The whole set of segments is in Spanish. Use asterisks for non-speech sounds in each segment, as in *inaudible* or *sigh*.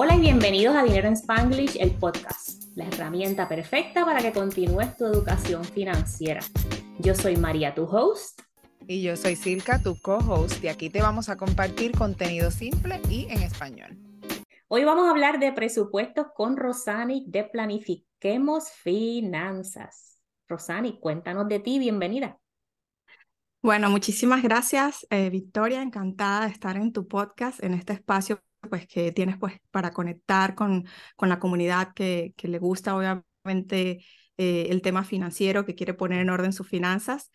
Hola y bienvenidos a Dinero en Spanglish, el podcast, la herramienta perfecta para que continúes tu educación financiera. Yo soy María, tu host. Y yo soy Silka, tu co-host, y aquí te vamos a compartir contenido simple y en español. Hoy vamos a hablar de presupuestos con Rosani de Planifiquemos Finanzas. Rosani, cuéntanos de ti, bienvenida. Bueno, muchísimas gracias, eh, Victoria. Encantada de estar en tu podcast, en este espacio pues, que tienes pues, para conectar con, con la comunidad que, que le gusta, obviamente, eh, el tema financiero, que quiere poner en orden sus finanzas.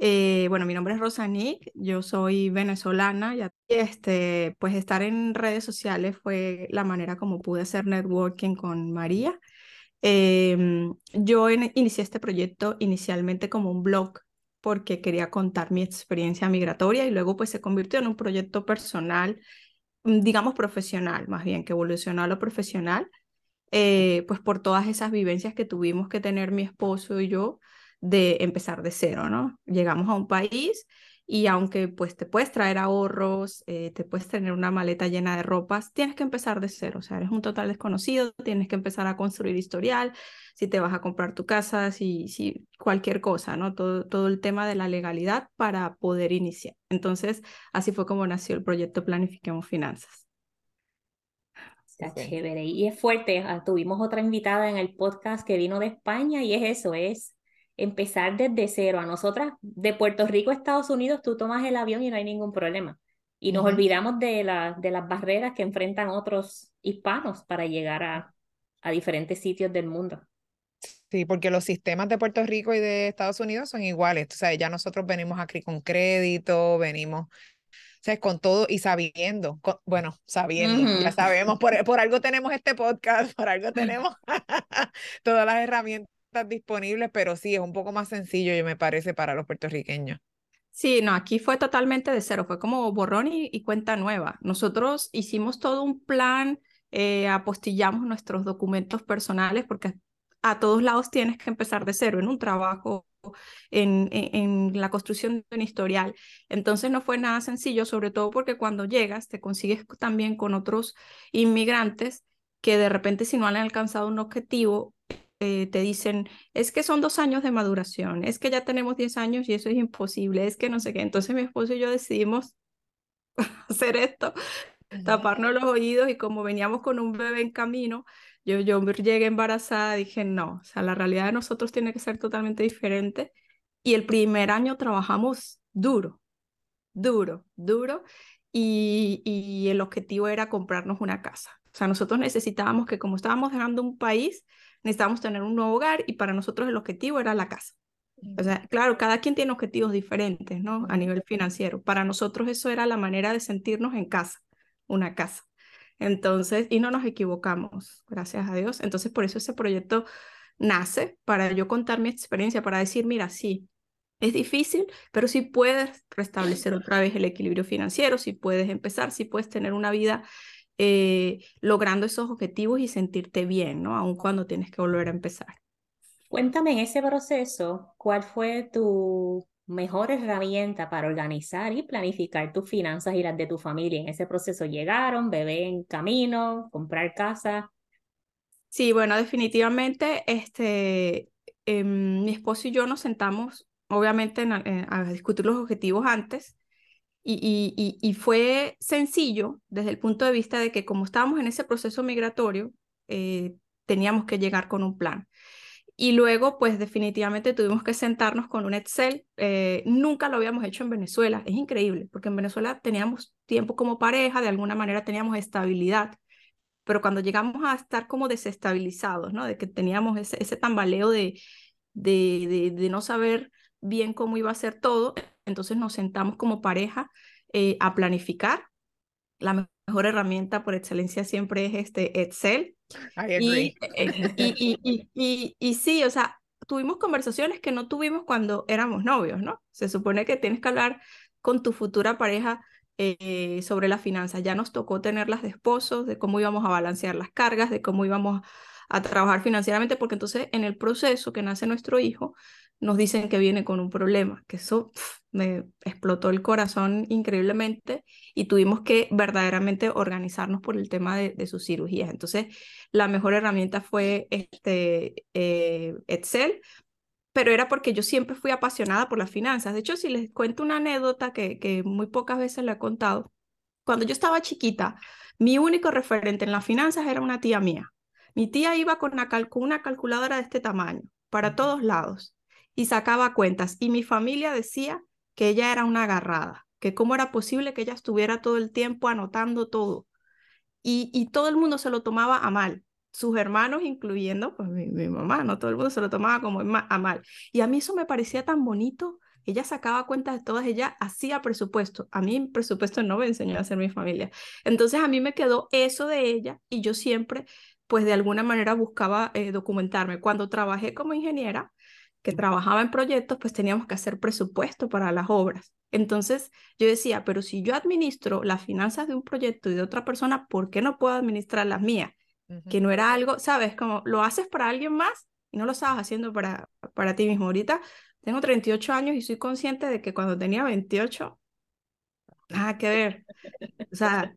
Eh, bueno, mi nombre es Rosanic, yo soy venezolana y este, pues estar en redes sociales fue la manera como pude hacer networking con María. Em, yo inicié este proyecto inicialmente como un blog porque quería contar mi experiencia migratoria y luego pues se convirtió en un proyecto personal, digamos profesional, más bien que evolucionó a lo profesional, eh, pues por todas esas vivencias que tuvimos que tener mi esposo y yo de empezar de cero, ¿no? Llegamos a un país y aunque pues te puedes traer ahorros, eh, te puedes tener una maleta llena de ropas, tienes que empezar de cero, o sea, eres un total desconocido, tienes que empezar a construir historial, si te vas a comprar tu casa, si, si cualquier cosa, ¿no? Todo, todo el tema de la legalidad para poder iniciar. Entonces, así fue como nació el proyecto Planifiquemos Finanzas. Está chévere y es fuerte. Ah, tuvimos otra invitada en el podcast que vino de España y es eso, es empezar desde cero. A nosotras, de Puerto Rico a Estados Unidos, tú tomas el avión y no hay ningún problema. Y nos olvidamos de, la, de las barreras que enfrentan otros hispanos para llegar a, a diferentes sitios del mundo. Sí, porque los sistemas de Puerto Rico y de Estados Unidos son iguales. O sea, ya nosotros venimos aquí con crédito, venimos o sea, con todo y sabiendo, bueno, sabiendo, ya sabemos, por, por algo tenemos este podcast, *laughs* por algo tenemos *laughs* todas las herramientas disponibles, pero sí, es un poco más sencillo, yo me parece, para los puertorriqueños. Sí, no, aquí fue totalmente de cero, fue como borrón y, cuenta nueva. Nosotros hicimos todo un plan, eh, apostillamos nuestros documentos personales porque a todos lados tienes que empezar de cero, en un trabajo, en, en, la construcción de un historial. Entonces no fue nada sencillo, sobre todo porque cuando llegas te consigues también con otros inmigrantes que de repente si no han alcanzado un objetivo eh, te dicen, es que son dos años de maduración, es que ya tenemos diez años y eso es imposible, es que no sé qué. Entonces mi esposo y yo decidimos *laughs* hacer esto, taparnos los oídos y como veníamos con un bebé en camino, yo, yo llegué embarazada, dije, no, o sea, la realidad de nosotros tiene que ser totalmente diferente. Y el primer año trabajamos duro, duro, duro, y, y el objetivo era comprarnos una casa. O sea, nosotros necesitábamos que como estábamos dejando un país, necesitábamos tener un nuevo hogar y para nosotros el objetivo era la casa. O sea, claro, cada quien tiene objetivos diferentes, ¿no? A nivel financiero. Para nosotros eso era la manera de sentirnos en casa, una casa. Entonces, y no nos equivocamos, gracias a Dios. Entonces, por eso ese proyecto nace, para yo contar mi experiencia, para decir, mira, sí, es difícil, pero si puedes restablecer otra vez el equilibrio financiero, si puedes empezar, si puedes tener una vida eh, logrando esos objetivos y sentirte bien, ¿no? Aun cuando tienes que volver a empezar. Cuéntame en ese proceso, ¿cuál fue tu mejor herramienta para organizar y planificar tus finanzas y las de tu familia? En ese proceso llegaron, bebé en camino, comprar casa. Sí, bueno, definitivamente, este, em, mi esposo y yo nos sentamos, obviamente, a discutir los objetivos antes y, fue sencillo desde el punto de vista de que como estábamos en ese proceso migratorio, eh, teníamos que llegar con un plan. Y luego, pues definitivamente tuvimos que sentarnos con un Excel. Eh, nunca lo habíamos hecho en Venezuela. Es increíble, porque en Venezuela teníamos tiempo como pareja, de alguna manera teníamos estabilidad. Pero cuando llegamos a estar como desestabilizados, ¿no? De que teníamos ese, tambaleo de, de, de no saber bien cómo iba a ser todo, entonces nos sentamos como pareja eh, a planificar. La mejor herramienta por excelencia siempre es este Excel. Eh, y, y, y, y, sí, o sea, tuvimos conversaciones que no tuvimos cuando éramos novios, ¿no? Se supone que tienes que hablar con tu futura pareja eh, sobre las finanzas. Ya nos tocó tenerlas de esposos, de cómo íbamos a balancear las cargas, de cómo íbamos a trabajar financieramente, porque entonces en el proceso que nace nuestro hijo, nos dicen que viene con un problema, que eso me explotó el corazón increíblemente y tuvimos que verdaderamente organizarnos por el tema de, de sus cirugías. Entonces, la mejor herramienta fue este, eh, Excel, pero era porque yo siempre fui apasionada por las finanzas. De hecho, si les cuento una anécdota que, que muy pocas veces le he contado, cuando yo estaba chiquita, mi único referente en las finanzas era una tía mía. Mi tía iba con una, con una calculadora de este tamaño para todos lados y sacaba cuentas. Y mi familia decía que ella era una agarrada, que cómo era posible que ella estuviera todo el tiempo anotando todo. Y, y todo el mundo se lo tomaba a mal, sus hermanos incluyendo pues mi, mi, mamá, no todo el mundo se lo tomaba como a mal. Y a mí eso me parecía tan bonito. Ella sacaba cuentas de todas, ella hacía presupuesto. A mí presupuesto no me enseñó a hacer mi familia. Entonces a mí me quedó eso de ella y yo siempre, pues de alguna manera buscaba eh, documentarme. Cuando trabajé como ingeniera, que trabajaba en proyectos, pues teníamos que hacer presupuesto para las obras. Entonces yo decía, pero si yo administro las finanzas de un proyecto y de otra persona, ¿por qué no puedo administrar las mías? Que no era algo, ¿sabes? Como lo haces para alguien más y no lo estabas haciendo para, para ti mismo. Ahorita tengo 38 años y soy consciente de que cuando tenía 28, nada que ver. O sea,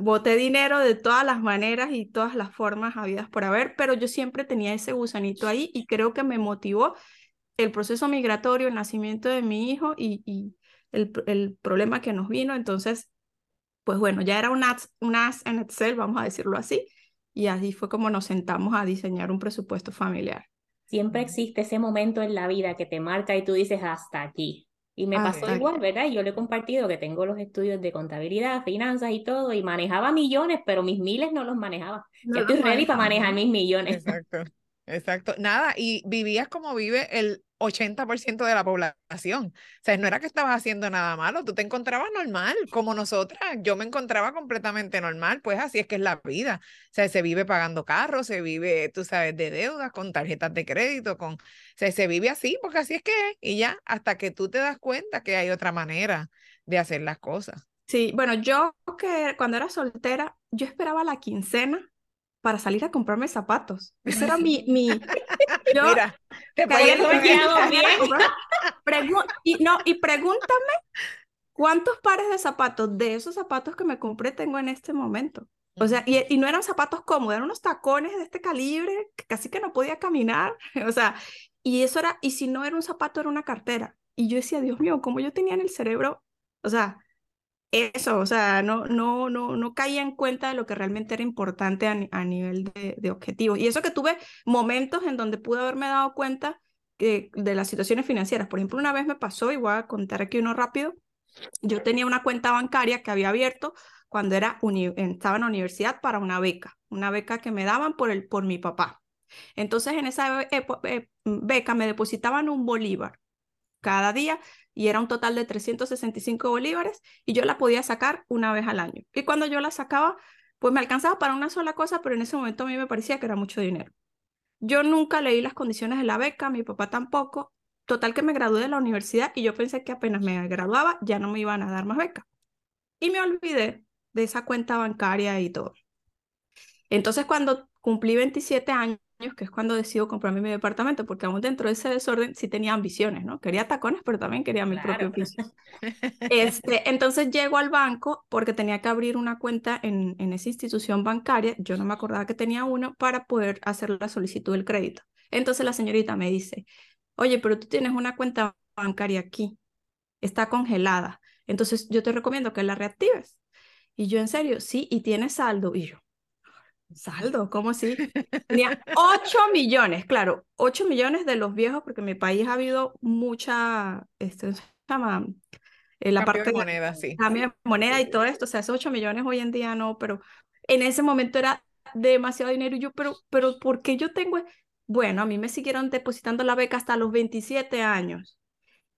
boté dinero de todas las maneras y todas las formas habidas por haber, pero yo siempre tenía ese gusanito ahí y creo que me motivó el proceso migratorio, el nacimiento de mi hijo y, y el, el, problema que nos vino. Entonces, pues bueno, ya era un as, un as en Excel, vamos a decirlo así, y así fue como nos sentamos a diseñar un presupuesto familiar. Siempre existe ese momento en la vida que te marca y tú dices hasta aquí. Y me ah, pasó igual, ¿verdad? Yo le he compartido que tengo los estudios de contabilidad, finanzas y todo, y manejaba millones, pero mis miles no los manejaba. No ya estoy ready para manejar mis millones. Exacto, exacto. Nada, y vivías como vive el 80% de la población. O sea, no era que estabas haciendo nada malo, tú te encontrabas normal, como nosotras. Yo me encontraba completamente normal, pues así es que es la vida. O sea, se vive pagando carros, se vive, tú sabes, de deudas, con tarjetas de crédito, con... O sea, se vive así, porque así es que es. Y ya, hasta que tú te das cuenta que hay otra manera de hacer las cosas. Sí, bueno, yo que cuando era soltera, yo esperaba la quincena para salir a comprarme zapatos. *laughs* Ese era mi... mi *laughs* yo Mira, te bien. *laughs* y, no, y pregúntame cuántos pares de zapatos de esos zapatos que me compré tengo en este momento. O sea, y, y, no eran zapatos cómodos, eran unos tacones de este calibre, que casi que no podía caminar. O sea, y eso era, y si no era un zapato, era una cartera. Y yo decía, Dios mío, ¿cómo yo tenía en el cerebro? O sea, eso, o sea, no, no, no, no caía en cuenta de lo que realmente era importante a, nivel de, objetivos. Y eso que tuve momentos en donde pude haberme dado cuenta de las situaciones financieras. Por ejemplo, una vez me pasó, y voy a contar aquí uno rápido, yo tenía una cuenta bancaria que había abierto cuando era estaba en la universidad para una beca, una beca que me daban por, el, por mi papá. Entonces, en esa eh, beca me depositaban un bolívar cada día y era un total de 365 bolívares y yo la podía sacar una vez al año. Y cuando yo la sacaba, pues me alcanzaba para una sola cosa, pero en ese momento a mí me parecía que era mucho dinero. Yo nunca leí las condiciones de la beca, mi papá tampoco. Total que me gradué de la universidad y yo pensé que apenas me graduaba ya no me iban a dar más beca. Y me olvidé de esa cuenta bancaria y todo. Entonces cuando cumplí 27 años, que es cuando decido comprarme mi departamento, porque aún dentro de ese desorden sí tenía ambiciones, ¿no? Quería tacones, pero también quería mi propio piso. *laughs* Este, entonces llego al banco porque tenía que abrir una cuenta en, en esa institución bancaria, yo no me acordaba que tenía uno, para poder hacer la solicitud del crédito. Entonces la señorita me dice, oye, pero tú tienes una cuenta bancaria aquí, está congelada, entonces yo te recomiendo que la reactives. Y yo, en serio, sí, y tiene saldo. Y yo, Saldo, ¿cómo así? *laughs* Tenía 8 millones, claro, 8 millones de los viejos, porque en mi país ha habido mucha, este, se llama, eh, la parte de moneda, sí. Cambio de moneda y todo esto, o sea, esos 8 millones hoy en día no, pero en ese momento era demasiado dinero y yo, pero, pero, ¿por qué yo tengo? Bueno, a mí me siguieron depositando la beca hasta los 27 años.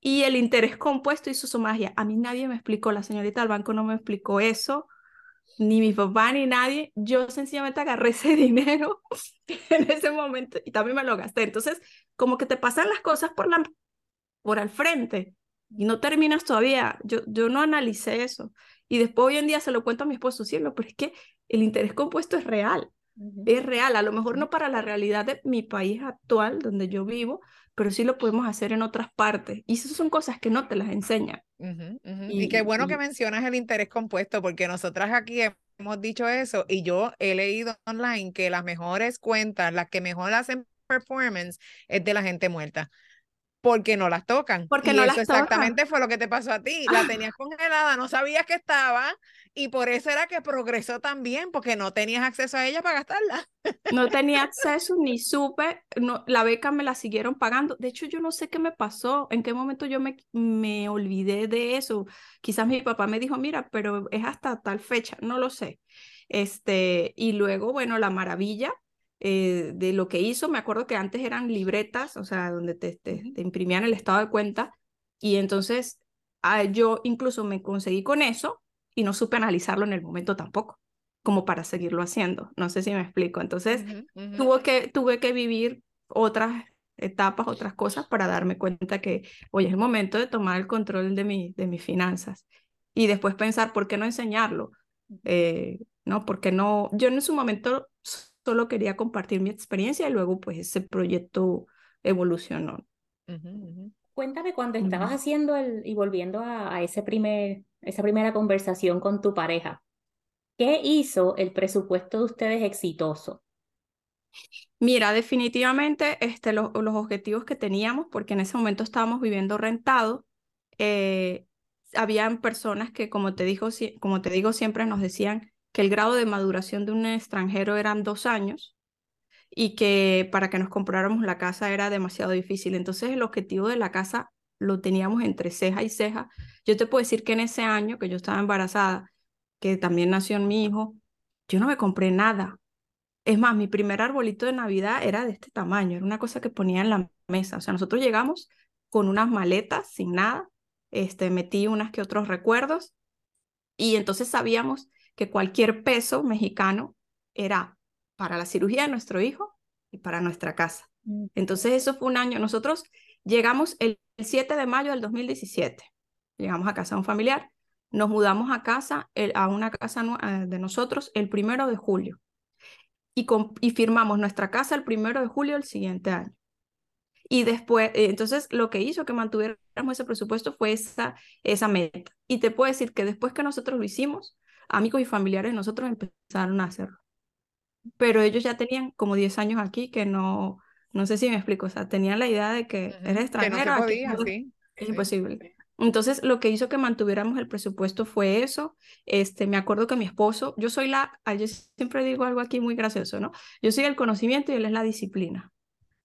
Y el interés compuesto hizo su magia. A mí nadie me explicó, la señorita del banco no me explicó eso ni mi papá ni nadie, yo sencillamente agarré ese *laughs* dinero en ese momento y también me lo gasté. Entonces, como que te pasan las cosas por, la, por al frente y no terminas todavía. Yo, yo no analicé eso. Y después hoy en día se lo cuento a mi esposo, cielo, pero es que el interés compuesto es real. Es real, a lo mejor no para la realidad de mi país actual, donde yo vivo, pero sí lo podemos hacer en otras partes. Y esas son cosas que no te las enseñan. Y, qué bueno que mencionas el interés compuesto, porque nosotras aquí hemos dicho eso y yo he leído online que las mejores cuentas, las que mejor hacen performance, es de la gente muerta porque no las tocan. Porque no eso las exactamente fue lo que te pasó a ti. La tenías congelada, no sabías que estaba y por eso era que progresó también, porque no tenías acceso a ella para gastarla. No tenía *laughs* acceso ni supe, no, la beca me la siguieron pagando. De hecho, yo no sé qué me pasó, en qué momento yo me, me olvidé de eso. Quizás mi papá me dijo, mira, pero es hasta tal fecha, no lo sé. Este, y luego, bueno, la maravilla eh, de lo que hizo. Me acuerdo que antes eran libretas, o sea, donde te, te, imprimían el estado de cuenta. Y entonces ah, yo incluso me conseguí con eso y no supe analizarlo en el momento tampoco, como para seguirlo haciendo. No sé si me explico. Entonces que, tuve que vivir otras etapas, otras cosas para darme cuenta que, oye, es el momento de tomar el control de, mi, de mis finanzas. Y después pensar, ¿por qué no enseñarlo? Eh, ¿No? Porque no, yo en su momento solo quería compartir mi experiencia y luego pues ese proyecto evolucionó. Cuéntame cuando estabas haciendo el, y volviendo a, ese primer, esa primera conversación con tu pareja, ¿qué hizo el presupuesto de ustedes exitoso? Mira, definitivamente este, los objetivos que teníamos, porque en ese momento estábamos viviendo rentado, eh, habían personas que, como te, digo, como te digo, siempre nos decían, que el grado de maduración de un extranjero eran dos años y que para que nos compráramos la casa era demasiado difícil. Entonces el objetivo de la casa lo teníamos entre ceja y ceja. Yo te puedo decir que en ese año que yo estaba embarazada, que también nació mi hijo, yo no me compré nada. Es más, mi primer arbolito de Navidad era de este tamaño, era una cosa que ponía en la mesa. O sea, nosotros llegamos con unas maletas sin nada, este, metí unas que otros recuerdos y entonces sabíamos que cualquier peso mexicano era para la cirugía de nuestro hijo y para nuestra casa. Mm. Entonces eso fue un año. Nosotros llegamos el 7 de mayo del 2017. Llegamos a casa de un familiar. Nos mudamos a casa, a una casa de nosotros el primero de julio. Y, y firmamos nuestra casa el primero de julio del siguiente año. Y después, eh, entonces lo que hizo que mantuviéramos ese presupuesto fue esa, esa meta. Y te puedo decir que después que nosotros lo hicimos, amigos y familiares de nosotros empezaron a hacerlo. Pero ellos ya tenían como 10 años aquí que no, no sé si me explico, o sea, tenían la idea de que era extranjero. Es imposible. Entonces, lo que hizo que mantuviéramos el presupuesto fue eso. Este, me acuerdo que mi esposo, yo soy la, yo siempre digo algo aquí muy gracioso, ¿no? Yo soy el conocimiento y él es la disciplina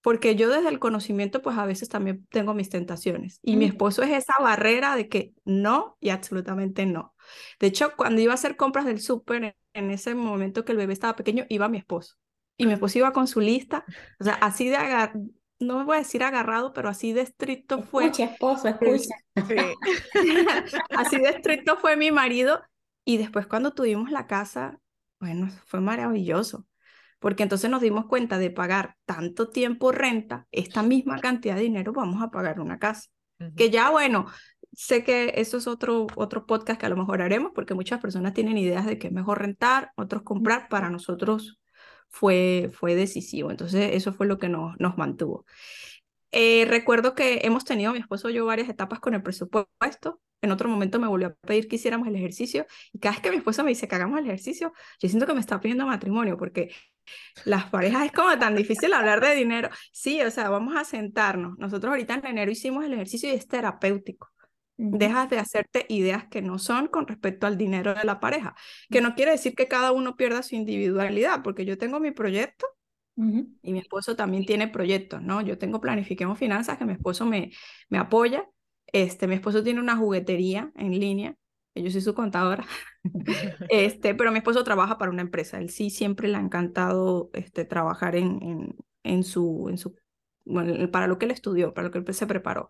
porque yo desde el conocimiento pues a veces también tengo mis tentaciones y mi mm. esposo es esa barrera de que no y absolutamente no. De hecho, cuando iba a hacer compras del súper, en ese momento que el bebé estaba pequeño, iba mi esposo y mi esposo iba con su lista, o sea, así de agar no me voy a decir agarrado, pero así de estricto fue. Escucha, esposo, escucha. *laughs* así de estricto fue mi marido y después cuando tuvimos la casa, bueno, fue maravilloso porque entonces nos dimos cuenta de pagar tanto tiempo renta, esta misma cantidad de dinero vamos a pagar una casa. Que ya, bueno, sé que eso es otro, otro podcast que a lo mejor haremos, porque muchas personas tienen ideas de que es mejor rentar, otros comprar, para nosotros fue, fue decisivo. Entonces, eso fue lo que nos, nos mantuvo. Eh, recuerdo que hemos tenido, mi esposo y yo, varias etapas con el presupuesto. En otro momento me volvió a pedir que hiciéramos el ejercicio y cada vez que mi esposo me dice que hagamos el ejercicio, yo siento que me está pidiendo matrimonio porque las parejas es como tan difícil hablar de dinero. Sí, o sea, vamos a sentarnos. Nosotros ahorita en enero hicimos el ejercicio y es terapéutico. Dejas de hacerte ideas que no son con respecto al dinero de la pareja, que no quiere decir que cada uno pierda su individualidad, porque yo tengo mi proyecto y mi esposo también tiene proyectos, ¿no? Yo tengo Planifiquemos Finanzas, que mi esposo me, me apoya. Este, mi esposo tiene una juguetería en línea yo soy su contadora, *laughs* *laughs* este, pero mi esposo trabaja para una empresa, él sí siempre le ha encantado este, trabajar en, en, en su, en su bueno, para lo que él estudió, para lo que él se preparó.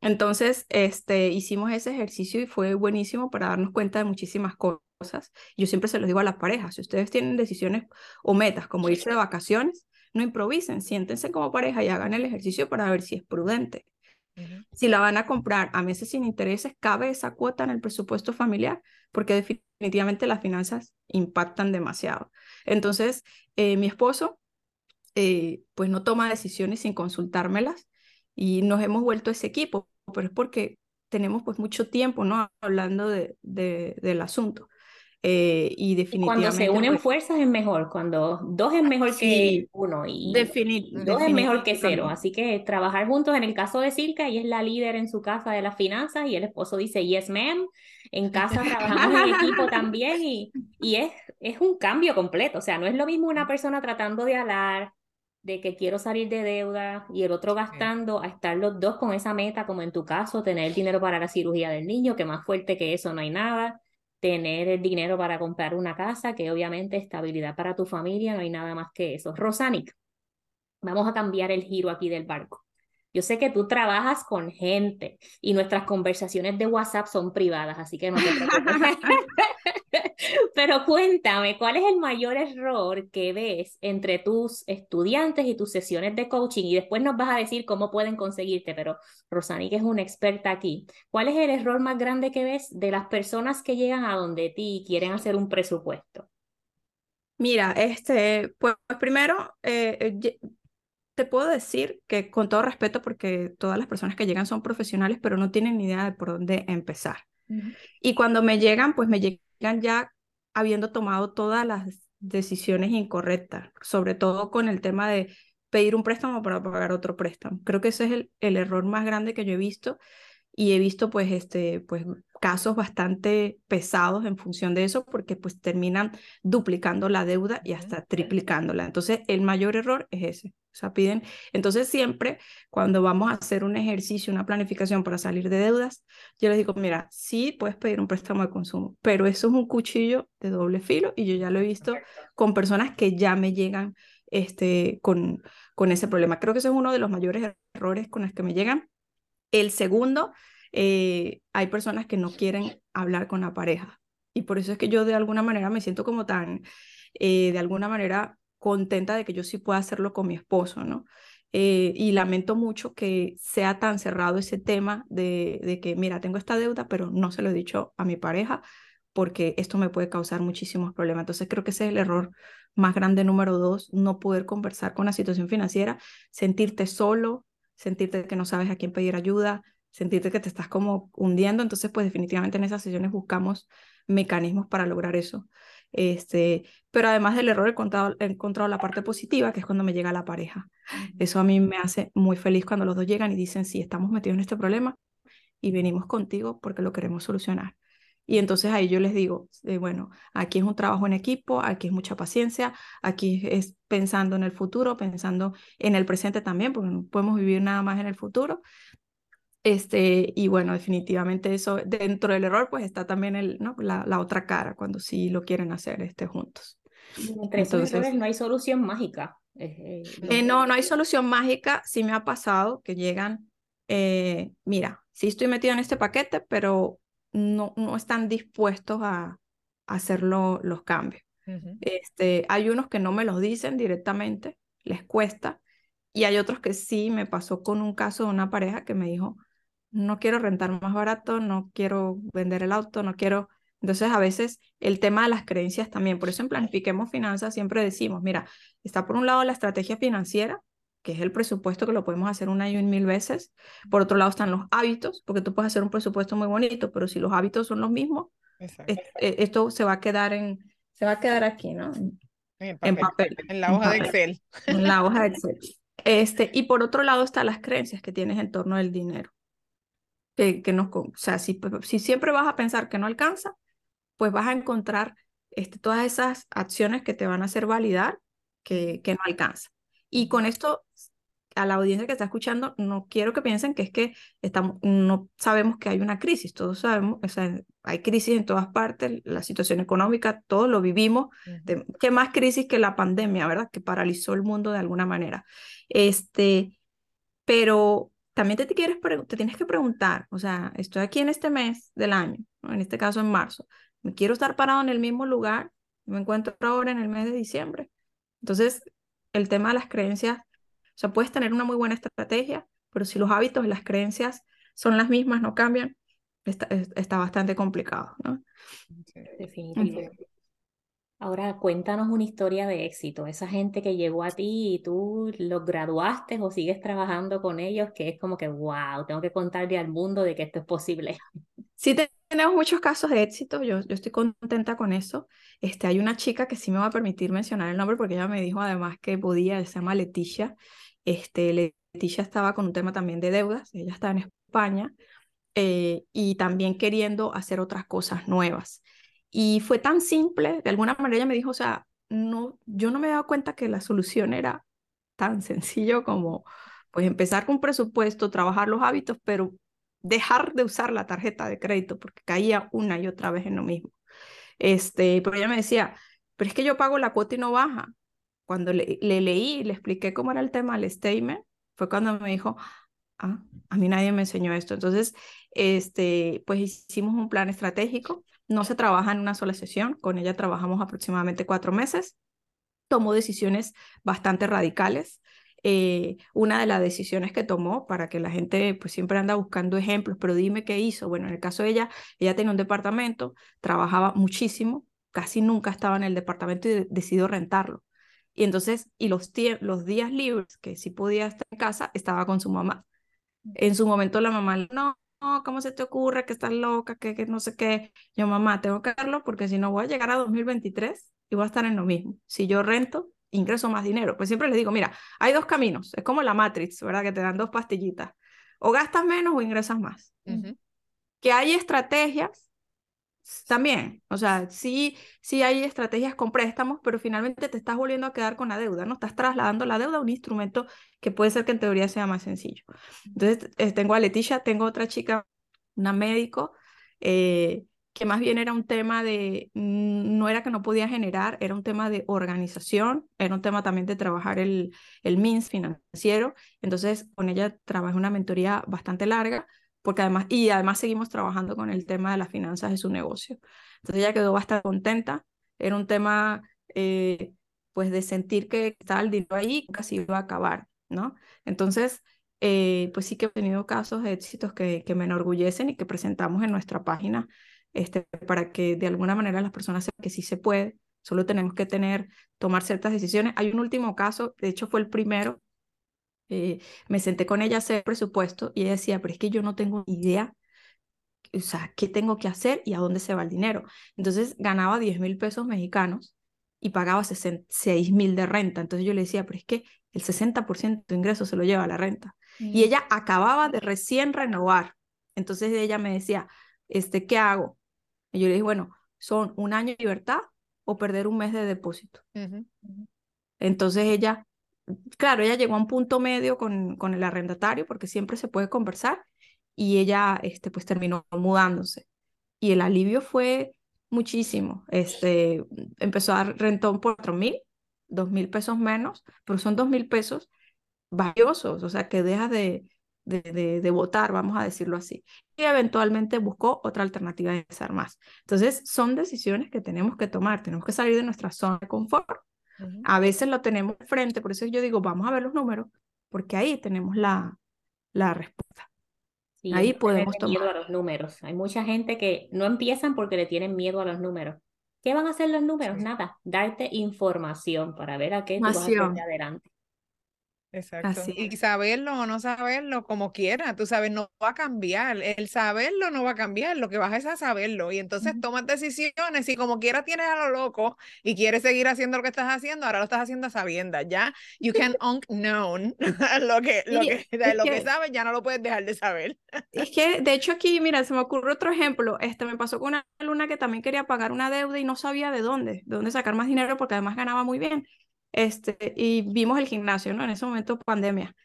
Entonces, este, hicimos ese ejercicio y fue buenísimo para darnos cuenta de muchísimas cosas. Yo siempre se los digo a las parejas, si ustedes tienen decisiones o metas como irse de vacaciones, no improvisen, siéntense como pareja y hagan el ejercicio para ver si es prudente. Si la van a comprar a meses sin intereses, cabe esa cuota en el presupuesto familiar, porque definitivamente las finanzas impactan demasiado. Entonces, eh, mi esposo, eh, pues no toma decisiones sin consultármelas y nos hemos vuelto ese equipo, pero es porque tenemos pues mucho tiempo, ¿no? Hablando de, de del asunto. Eh, y definitivamente. Cuando se unen pues fuerzas es mejor, cuando dos es mejor que uno y dos es mejor que cero. Así que trabajar juntos, en el caso de Silka, ella es la líder en su casa de las finanzas y el esposo dice yes ma'am. En casa trabajamos en equipo también y, y es, es un cambio completo. O sea, no es lo mismo una *laughs* persona tratando de hablar de que quiero salir de deuda y el otro gastando, a estar los dos con esa meta, como en tu caso, tener dinero para la cirugía del niño, que más fuerte que eso no hay nada tener el dinero para comprar una casa, que obviamente estabilidad para tu familia, no hay nada más que eso. Rosanic, vamos a cambiar el giro aquí del barco. Yo sé que tú trabajas con gente y nuestras conversaciones de WhatsApp son privadas, así que no te preocupes. *laughs* *laughs* *laughs* Pero cuéntame, ¿cuál es el mayor error que ves entre tus estudiantes y tus sesiones de coaching? Y después nos vas a decir cómo pueden conseguirte, pero Rosani, que es una experta aquí, ¿cuál es el error más grande que ves de las personas que llegan a donde ti y quieren hacer un presupuesto? Mira, este, pues primero, eh, te puedo decir que con todo respeto, porque todas las personas que llegan son profesionales, pero no tienen ni idea de por dónde empezar. Y cuando me llegan, pues me llegan ya habiendo tomado todas las decisiones incorrectas, sobre todo con el tema de pedir un préstamo para pagar otro préstamo. Creo que ese es el, el error más grande que yo he visto y he visto pues este pues casos bastante pesados en función de eso porque pues terminan duplicando la deuda y hasta triplicándola. Entonces, el mayor error es ese. O sea, piden, entonces siempre cuando vamos a hacer un ejercicio, una planificación para salir de deudas, yo les digo, mira, sí puedes pedir un préstamo de consumo, pero eso es un cuchillo de doble filo y yo ya lo he visto con personas que ya me llegan este, con, con ese problema. Creo que ese es uno de los mayores errores con los que me llegan. El segundo eh, hay personas que no quieren hablar con la pareja. Y por eso es que yo de alguna manera me siento como tan, eh, de alguna manera contenta de que yo sí pueda hacerlo con mi esposo, ¿no? Eh, y lamento mucho que sea tan cerrado ese tema de, de que, mira, tengo esta deuda, pero no se lo he dicho a mi pareja porque esto me puede causar muchísimos problemas. Entonces creo que ese es el error más grande número dos, no poder conversar con la situación financiera, sentirte solo, sentirte que no sabes a quién pedir ayuda, sentirte que te estás como hundiendo, entonces pues definitivamente en esas sesiones buscamos mecanismos para lograr eso. Este, pero además del error he encontrado, he encontrado la parte positiva, que es cuando me llega la pareja. Eso a mí me hace muy feliz cuando los dos llegan y dicen, sí, estamos metidos en este problema y venimos contigo porque lo queremos solucionar. Y entonces ahí yo les digo, eh, bueno, aquí es un trabajo en equipo, aquí es mucha paciencia, aquí es pensando en el futuro, pensando en el presente también, porque no podemos vivir nada más en el futuro. Este, y bueno, definitivamente eso, dentro del error, pues está también el, ¿no? la, la otra cara, cuando sí lo quieren hacer este, juntos. Entre Entonces, no hay solución mágica. Eh, eh, no, no hay solución mágica. Sí me ha pasado que llegan, eh, mira, sí estoy metido en este paquete, pero no, no están dispuestos a, a hacer los cambios. este, hay unos que no me los dicen directamente, les cuesta, y hay otros que sí, me pasó con un caso de una pareja que me dijo, no quiero rentar más barato, no quiero vender el auto, no quiero... Entonces, a veces el tema de las creencias también, por eso en Planifiquemos Finanzas siempre decimos, mira, está por un lado la estrategia financiera, que es el presupuesto que lo podemos hacer una y un mil veces. Por otro lado están los hábitos, porque tú puedes hacer un presupuesto muy bonito, pero si los hábitos son los mismos, e, esto se va a quedar en, se va a quedar aquí, ¿no? En, papel, en la hoja de Excel. En la hoja de Excel. *laughs* Este, y por otro lado están las creencias que tienes en torno al dinero que, que nos, o sea, si, si siempre vas a pensar que no alcanza, pues vas a encontrar este, todas esas acciones que te van a hacer validar que, que no alcanza. Y con esto, a la audiencia que está escuchando, no quiero que piensen que es que estamos, no sabemos que hay una crisis, todos sabemos, o sea, hay crisis en todas partes, la situación económica, todos lo vivimos, ¿qué más crisis que la pandemia, verdad? Que paralizó el mundo de alguna manera. Este, pero también te, quieres te tienes que preguntar, o sea, estoy aquí en este mes del año, en este caso en marzo, me quiero estar parado en el mismo lugar, me encuentro ahora en el mes de diciembre. Entonces, el tema de las creencias, o sea, puedes tener una muy buena estrategia, pero si los hábitos y las creencias son las mismas, no cambian, está, está bastante complicado, ¿no? Definitivamente. Ahora cuéntanos una historia de éxito, esa gente que llegó a ti y tú los graduaste o sigues trabajando con ellos, que es como que, wow, tengo que contarle al mundo de que esto es posible. Sí, tenemos muchos casos de éxito, yo, yo estoy contenta con eso. Este, hay una chica que sí me va a permitir mencionar el nombre porque ella me dijo además que podía, se llama Leticia. Este, Leticia estaba con un tema también de deudas, ella está en España eh, y también queriendo hacer otras cosas nuevas. Y fue tan simple, de alguna manera ella me dijo, o sea, no, yo no me daba cuenta que la solución era tan sencillo como pues empezar con un presupuesto, trabajar los hábitos, pero dejar de usar la tarjeta de crédito porque caía una y otra vez en lo mismo. Este, pero ella me decía, pero es que yo pago la cuota y no baja. Cuando le, le leí y le expliqué cómo era el tema del statement, fue cuando me dijo, ah, a mí nadie me enseñó esto. Entonces, este, pues hicimos un plan estratégico no se trabaja en una sola sesión, con ella trabajamos aproximadamente cuatro meses. Tomó decisiones bastante radicales. Eh, una de las decisiones que tomó, para que la gente pues siempre anda buscando ejemplos, pero dime qué hizo. Bueno, en el caso de ella, ella tenía un departamento, trabajaba muchísimo, casi nunca estaba en el departamento y decidió rentarlo. Y entonces, y los, los días libres, que sí podía estar en casa, estaba con su mamá. En su momento la mamá, no, ¿cómo se te ocurre que estás loca, que, que no sé qué? Yo, mamá, tengo que hacerlo porque si no voy a llegar a 2023 y voy a estar en lo mismo. Si yo rento, ingreso más dinero. Pues siempre les digo, mira, hay dos caminos, es como la Matrix, ¿verdad? Que te dan dos pastillitas. O gastas menos o ingresas más. Que hay estrategias también, o sea, sí, sí hay estrategias con préstamos, pero finalmente te estás volviendo a quedar con la deuda, ¿no? Estás trasladando la deuda a un instrumento que puede ser que en teoría sea más sencillo. Entonces, eh, tengo a Leticia, tengo otra chica, una médico, eh, que más bien era un tema de, mm, no era que no podía generar, era un tema de organización, era un tema también de trabajar el, el MINS financiero. Entonces, con ella trabajé una mentoría bastante larga porque además, y además seguimos trabajando con el tema de las finanzas de su negocio. Entonces ella quedó bastante contenta, era un tema eh, pues de sentir que estaba el dinero ahí, casi iba a acabar, ¿no? Entonces, eh, pues sí que he tenido casos de éxitos que, que me enorgullecen y que presentamos en nuestra página este, para que de alguna manera las personas sepan que sí se puede, solo tenemos que tener, tomar ciertas decisiones. Hay un último caso, de hecho fue el primero, eh, me senté con ella a hacer presupuesto y ella decía, pero es que yo no tengo idea, o sea, qué tengo que hacer y a dónde se va el dinero. Entonces ganaba 10 mil pesos mexicanos y pagaba 6 mil de renta. Entonces yo le decía, pero es que el 60% de ingreso se lo lleva a la renta. Y mm. ella acababa de recién renovar. Entonces ella me decía, este, ¿qué hago? Y yo le dije, bueno, son un año de libertad o perder un mes de depósito. Entonces ella claro, ella llegó a un punto medio con, con el arrendatario porque siempre se puede conversar y ella este, pues terminó mudándose. Y el alivio fue muchísimo. Este, empezó a dar rentón por cuatro mil, dos mil pesos menos, pero son dos mil pesos valiosos, o sea, que deja de, de, de, de, votar, vamos a decirlo así. Y eventualmente buscó otra alternativa de estar más. Entonces, son decisiones que tenemos que tomar, tenemos que salir de nuestra zona de confort a veces lo tenemos frente, por eso yo digo, vamos a ver los números, porque ahí tenemos la, la respuesta. ahí podemos tomar. miedo a los números. Hay mucha gente que no empiezan porque le tienen miedo a los números. ¿Qué van a hacer los números? Nada, darte información para ver a qué tú vas a adelante. Exacto. Y saberlo o no saberlo, como quiera, tú sabes, no va a cambiar. El saberlo no va a cambiar, lo que vas es a saberlo. Y entonces tomas decisiones y como quiera tienes a lo loco y quieres seguir haciendo lo que estás haciendo, ahora lo estás haciendo a sabiendas, ¿ya? You can *laughs* unknown *laughs* lo que, lo que, lo que, sabes, ya no lo puedes dejar de saber. Es que, de hecho, aquí, mira, se me ocurre otro ejemplo. Este me pasó con una alumna que también quería pagar una deuda y no sabía de dónde, de dónde sacar más dinero porque además ganaba muy bien. Este, y vimos el gimnasio, ¿no? En ese momento pandemia.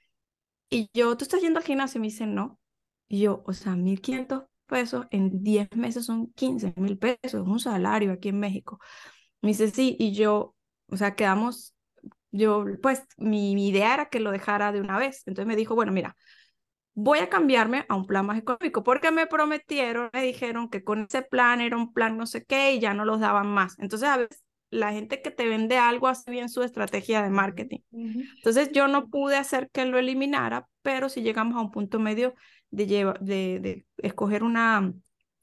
Y yo, ¿tú estás yendo al gimnasio? Y me dicen, no. Y yo, o sea, 1.500 pesos en 10 meses son 15 mil pesos, un salario aquí en México. Me dice, sí, y yo, o sea, quedamos, yo, pues, mi, mi idea era que lo dejara de una vez. Entonces me dijo, bueno, mira, voy a cambiarme a un plan más económico, porque me prometieron, me dijeron que con ese plan era un plan no sé qué y ya no los daban más. Entonces, a veces la gente que te vende algo hace bien su estrategia de marketing. Entonces yo no pude hacer que lo eliminara, pero si llegamos a un punto medio de, de, de escoger una,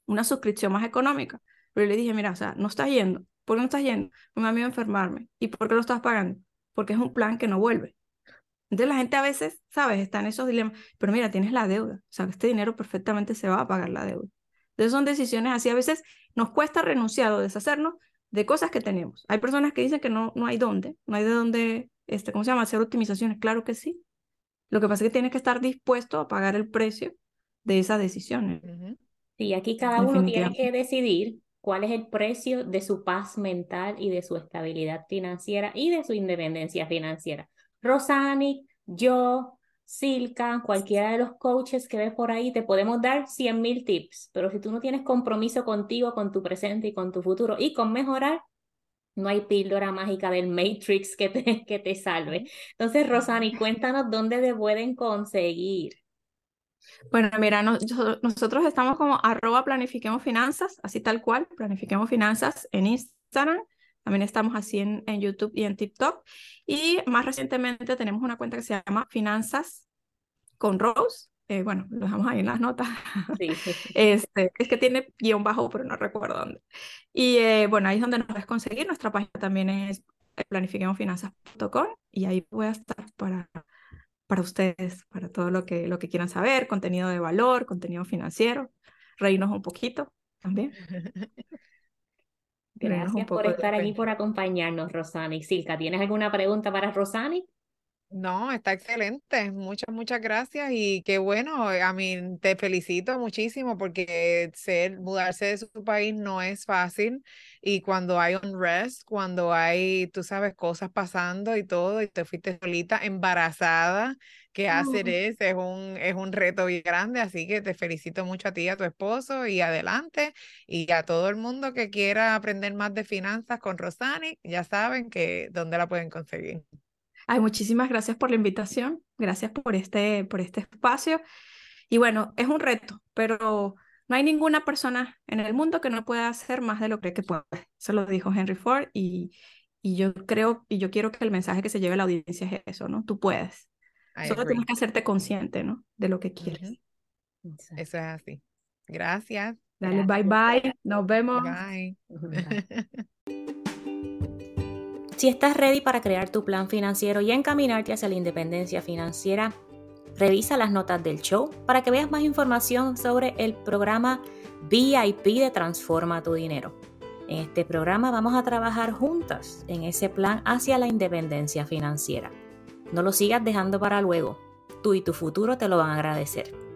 una suscripción más económica. Pero le dije, mira, o sea, no estás yendo. ¿Por qué no estás yendo? Me da miedo enfermarme. ¿Y por qué lo estás pagando? Porque es un plan que no vuelve. Entonces la gente a veces, ¿sabes? Está en esos dilemas. Pero mira, tienes la deuda. O sea, este dinero perfectamente se va a pagar la deuda. Entonces son decisiones así. A veces nos cuesta renunciar o deshacernos de cosas que tenemos. Hay personas que dicen que no, no hay dónde, no hay de dónde, este, ¿cómo se llama? Hacer optimizaciones. Claro que sí. Lo que pasa es que tienes que estar dispuesto a pagar el precio de esas decisiones. Sí, aquí cada uno tiene que decidir cuál es el precio de su paz mental y de su estabilidad financiera y de su independencia financiera. Rosani, yo, Silka, cualquiera de los coaches que ves por ahí, te podemos dar 100 mil tips, pero si tú no tienes compromiso contigo, con tu presente y con tu futuro y con mejorar, no hay píldora mágica del Matrix que te, que te salve. Entonces, Rosani, cuéntanos dónde te pueden conseguir. Bueno, mira, nosotros estamos como arroba planifiquemos finanzas, así tal cual, planifiquemos finanzas en Instagram. También estamos así en, en YouTube y en TikTok. Y más recientemente tenemos una cuenta que se llama Finanzas con Rose. Eh, bueno, lo dejamos ahí en las notas. Sí. *laughs* Este, es que tiene guion bajo, pero no recuerdo dónde. Y eh, bueno, ahí es donde nos puedes conseguir. Nuestra página también es planifiquemosfinanzas.com y ahí voy a estar para para ustedes, para todo lo que, lo que quieran saber, contenido de valor, contenido financiero, reírnos un poquito también. *laughs* Gracias por estar aquí, por acompañarnos, Rosani. Silka, ¿tienes alguna pregunta para Rosani? No, está excelente. Muchas, muchas gracias y qué bueno. A mí te felicito muchísimo porque ser, mudarse de su país no es fácil y cuando hay un rest, cuando hay, tú sabes, cosas pasando y todo y te fuiste solita embarazada, ¿qué hacer es? Es un, es un reto bien grande, así que te felicito mucho a ti y a tu esposo y adelante y a todo el mundo que quiera aprender más de finanzas con Rosani, ya saben que dónde la pueden conseguir. Ay, muchísimas gracias por la invitación, gracias por este, por este espacio. Y bueno, es un reto, pero no hay ninguna persona en el mundo que no pueda hacer más de lo que puede. Eso lo dijo Henry Ford y, y yo creo y yo quiero que el mensaje que se lleve a la audiencia es eso, ¿no? Tú puedes. Solo tienes que hacerte consciente, ¿no? De lo que quieres. Eso es así. Gracias. Dale, bye bye. Nos vemos. Bye. *laughs* Si estás ready para crear tu plan financiero y encaminarte hacia la independencia financiera, revisa las notas del show para que veas más información sobre el programa VIP de Transforma tu Dinero. En este programa vamos a trabajar juntas en ese plan hacia la independencia financiera. No lo sigas dejando para luego. Tú y tu futuro te lo van a agradecer.